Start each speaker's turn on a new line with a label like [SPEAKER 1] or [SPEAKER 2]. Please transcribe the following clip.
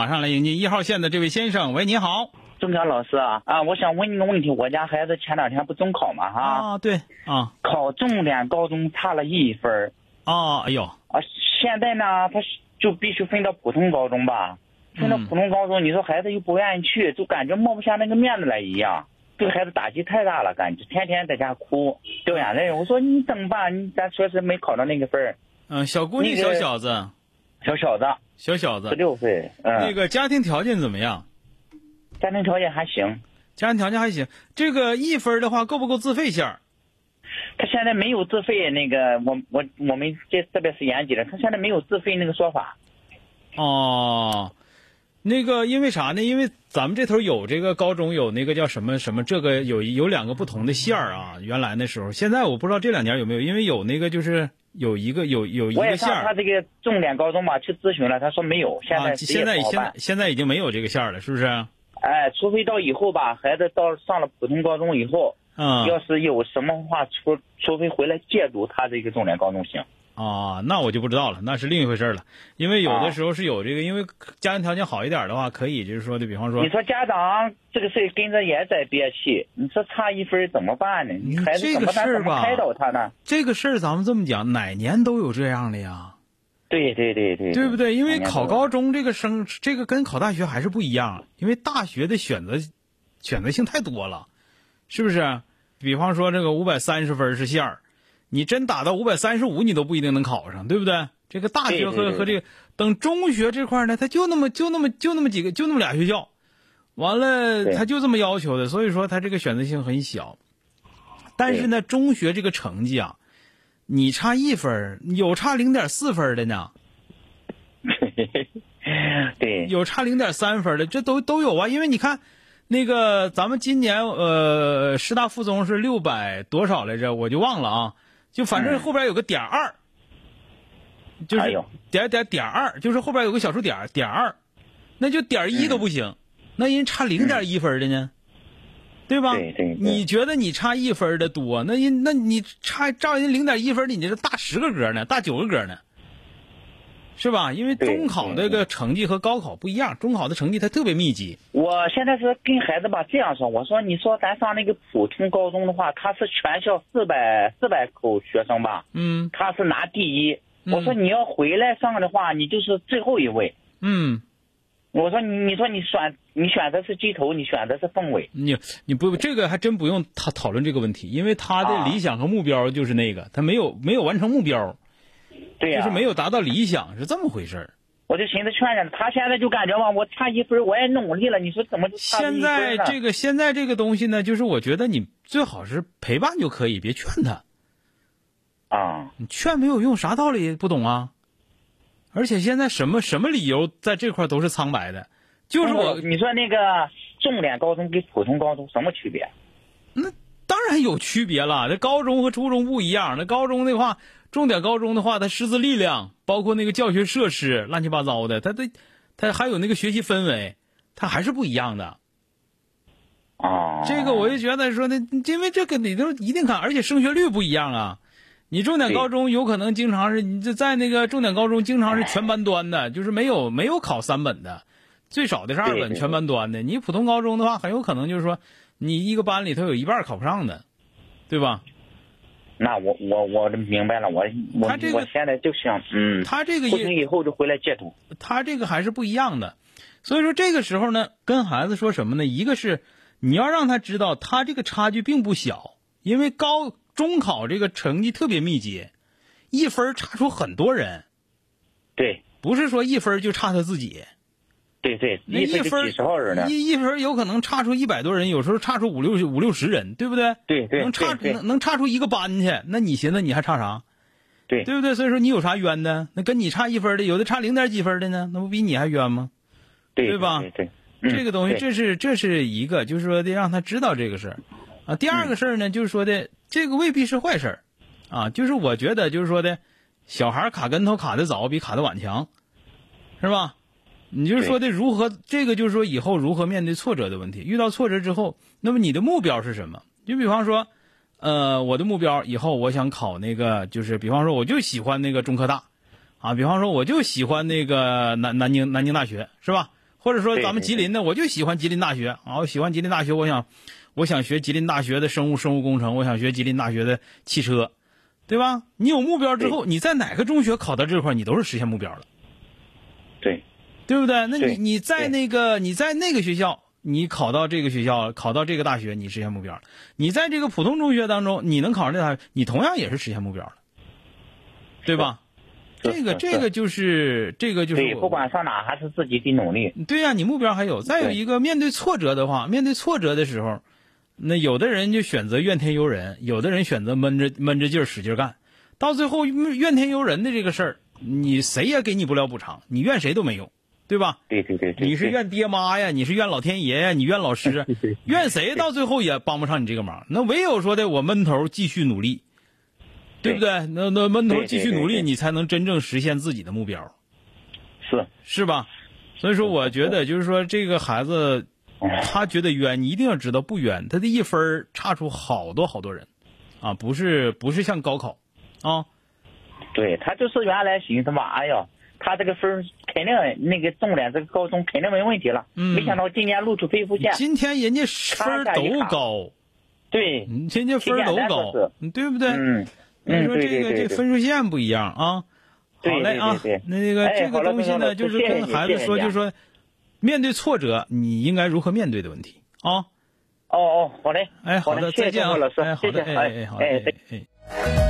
[SPEAKER 1] 马上来迎接一号线的这位先生，喂，你好。
[SPEAKER 2] 钟强老师啊啊，我想问你个问题，我家孩子前两天不中考嘛哈，
[SPEAKER 1] 啊，对啊，
[SPEAKER 2] 考重点高中差了一分儿。
[SPEAKER 1] 哦，哎呦，
[SPEAKER 2] 啊，现在呢他就必须分到普通高中吧，分到
[SPEAKER 1] 嗯
[SPEAKER 2] 普通高中，你说孩子又不愿意去，就感觉抹不下那个面子来一样，对孩子打击太大了，感觉天天在家哭掉眼泪。我说你怎么办？你咱确实没考到那个分儿，
[SPEAKER 1] 嗯、小姑娘、
[SPEAKER 2] 那个
[SPEAKER 1] 小小子，
[SPEAKER 2] 小小子十
[SPEAKER 1] 小小子，
[SPEAKER 2] 六岁，嗯，
[SPEAKER 1] 那个家庭条件怎么样？
[SPEAKER 2] 家庭条件还行，
[SPEAKER 1] 家庭条件还行。这个一分的话，够不够自费线儿？
[SPEAKER 2] 他现在没有自费那个，我我我们这这边是延吉的，他现在没有自费那个说法。
[SPEAKER 1] 哦，那个因为啥呢？因为咱们这头有这个高中有那个叫什么什么，这个有有两个不同的线儿啊。原来那时候，现在我不知道这两年有没有，因为有那个就是有一个有有一个线
[SPEAKER 2] 他这个重点高中嘛去咨询了，他说没有，现
[SPEAKER 1] 啊，
[SPEAKER 2] 在
[SPEAKER 1] 现在现在。现在已经没有这个线儿了，是不是？
[SPEAKER 2] 哎，除非到以后吧，孩子到上了普通高中以后，
[SPEAKER 1] 嗯
[SPEAKER 2] 要是有什么话，除除非回来借读他这个重点高中行。
[SPEAKER 1] 啊，那我就不知道了，那是另一回事儿了。因为有的
[SPEAKER 2] 啊
[SPEAKER 1] 时候是有这个，因为家庭条件好一点的话，可以就是说的，比方说
[SPEAKER 2] 你，说家长这个事儿跟着也在憋气，你说差一分怎么办呢？
[SPEAKER 1] 你
[SPEAKER 2] 孩子
[SPEAKER 1] 这个
[SPEAKER 2] 怎么办？
[SPEAKER 1] 事儿吧
[SPEAKER 2] 怎么开导他呢？
[SPEAKER 1] 这个事儿咱们这么讲，哪年都有这样的呀，
[SPEAKER 2] 对对对对，
[SPEAKER 1] 对不对？因为考高中这个生，这个跟考大学还是不一样，因为大学的选择选择性太多了，是不是？比方说这个五百三十分是线儿，你真打到五百三十五，你都不一定能考上，对不对？这个大学和和这个等中学这块呢，他就那么就那么就那么几个，就那么俩学校，完了他就这么要求的，所以说他这个选择性很小。但是呢，中学这个成绩啊，你差一分，有差零点四分的呢，
[SPEAKER 2] 对，
[SPEAKER 1] 有差零点三分的，这都都有啊。因为你看，那个咱们今年呃师大附中是六百多少来着，我就忘了啊。就反正
[SPEAKER 2] 嗯
[SPEAKER 1] 后边有个点二，就是点点点二，就是后边有个小数点儿点二，那就点一都不行，那人差零点一分的呢，对吧？
[SPEAKER 2] 对对对
[SPEAKER 1] 你觉得你差一分的多，那人那你差照人零点一分的，你这大十个格呢，大九个格呢。是吧？因为中考那个成绩和高考不一样，中考的成绩它特别密集。
[SPEAKER 2] 我现在是跟孩子吧这样说，我说你说咱上那个普通高中的话，他是全校四百四百口学生吧，
[SPEAKER 1] 嗯
[SPEAKER 2] 他是拿第一。
[SPEAKER 1] 嗯
[SPEAKER 2] 我说你要回来上的话，你就是最后一位。
[SPEAKER 1] 嗯，
[SPEAKER 2] 我说你你说你选你选择是鸡头，你选择是凤尾。
[SPEAKER 1] 你你不这个还真不用他讨论这个问题，因为他的
[SPEAKER 2] 啊
[SPEAKER 1] 理想和目标就是那个，他没有没有完成目标，
[SPEAKER 2] 对呀、
[SPEAKER 1] 就是没有达到理想，是这么回事儿。
[SPEAKER 2] 我就寻思劝劝他，现在就感觉吧，我差一分，我也努力了，你说怎么就差
[SPEAKER 1] 现？在这个现在这个东西呢，就是我觉得你最好是陪伴就可以，别劝他，
[SPEAKER 2] 啊，
[SPEAKER 1] 你劝没有用，啥道理不懂啊？而且现在什么什么理由在这块儿都是苍白的，就是我
[SPEAKER 2] 你说那个重点高中跟普通高中什么区别？
[SPEAKER 1] 那当然有区别了，这高中和初中不一样。那高中的话，重点高中的话，它师资力量，包括那个教学设施，乱七八糟的，它的，它还有那个学习氛围，它还是不一样的。
[SPEAKER 2] 啊，
[SPEAKER 1] 这个我就觉得说呢，因为这个你都一定看，而且升学率不一样啊。你重点高中有可能经常是你这在那个重点高中经常是全班端的，就是没有没有考三本的，最少的是二本全班端的。你普通高中的话，很有可能就是说你一个班里头有一半考不上的，对吧？
[SPEAKER 2] 那我我我明白了，我我
[SPEAKER 1] 他这个
[SPEAKER 2] 我现在就想，嗯，
[SPEAKER 1] 他这个
[SPEAKER 2] 不行以后就回来借读。
[SPEAKER 1] 他这个还是不一样的，所以说这个时候呢，跟孩子说什么呢？一个是你要让他知道他这个差距并不小，因为高中考这个成绩特别密集，一分差出很多人，
[SPEAKER 2] 对
[SPEAKER 1] 不是说一分就差他自己，
[SPEAKER 2] 对对，
[SPEAKER 1] 那一分儿
[SPEAKER 2] 十号人呢。
[SPEAKER 1] 一一分儿有可能差出一百多人，有时候差出五六五六十人，对不对？
[SPEAKER 2] 对对
[SPEAKER 1] 能差能能差出一个班去，那你寻思你还差啥？
[SPEAKER 2] 对
[SPEAKER 1] 对不对？所以说你有啥冤的？那跟你差一分的，有的差零点几分的呢，那不比你还冤吗？
[SPEAKER 2] 对
[SPEAKER 1] 对吧
[SPEAKER 2] 对对，嗯
[SPEAKER 1] 这个东西，这是这是一个，就是说得让他知道这个事儿啊。第二个事儿呢，就是说的这个未必是坏事儿啊，就是我觉得就是说的，小孩卡跟头卡的早比卡的晚强，是吧？你就是说的如何这个就是说以后如何面对挫折的问题。遇到挫折之后，那么你的目标是什么？就比方说，呃，我的目标以后我想考那个，就是比方说我就喜欢那个中科大，啊，比方说我就喜欢那个南南京南京大学，是吧？或者说咱们吉林的，我就喜欢吉林大学啊，我喜欢吉林大学，我想我想学吉林大学的生物生物工程，我想学吉林大学的汽车，对吧？你有目标之后，你在哪个中学考到这块，你都是实现目标了。
[SPEAKER 2] 对，
[SPEAKER 1] 对不对？那你你在那个你在那个学校，你考到这个学校，考到这个大学，你实现目标了。你在这个普通中学当中，你能考上这个大学，你同样也是实现目标了，对吧？这个这个就是这个就是
[SPEAKER 2] 对，
[SPEAKER 1] 我
[SPEAKER 2] 不管上哪还是自己得努力。
[SPEAKER 1] 对呀、你目标还有。再有一个，面对挫折的话，面对挫折的时候，那有的人就选择怨天尤人，有的人选择闷着闷着劲儿使劲干，到最后怨天尤人的这个事儿，你谁也给你不了补偿，你怨谁都没用，对吧？
[SPEAKER 2] 对对对对，
[SPEAKER 1] 你是怨爹妈呀，你是怨老天爷呀，你怨老师啊，怨谁到最后也帮不上你这个忙。那唯有说的我闷头继续努力，对不对？那那闷头继续努力，你才能真正实现自己的目标，
[SPEAKER 2] 是。
[SPEAKER 1] 是吧？所以说，我觉得就是说，这个孩子他觉得冤，你一定要知道不冤，他的一分差出好多好多人，啊，不是不是像高考，啊，
[SPEAKER 2] 对他就是原来寻思嘛，哎呀，他这个分儿肯定那个重点这个高中肯定没问题了，
[SPEAKER 1] 嗯。
[SPEAKER 2] 没想到今年录出非复线，
[SPEAKER 1] 今天人家分都高，
[SPEAKER 2] 对，
[SPEAKER 1] 嗯人家分都高。对不对？
[SPEAKER 2] 嗯。
[SPEAKER 1] 所以
[SPEAKER 2] 嗯，对
[SPEAKER 1] 说这个这分数线不一样啊。
[SPEAKER 2] 对
[SPEAKER 1] 好嘞啊那个
[SPEAKER 2] 哎
[SPEAKER 1] 这个东西呢，就是跟孩子说，就是说，面对挫折，你应该如何面对的问题啊。
[SPEAKER 2] 哦哦，好嘞，
[SPEAKER 1] 哎，好的，再见啊。
[SPEAKER 2] 老师，
[SPEAKER 1] 哎，好的，哎哎，好
[SPEAKER 2] 哎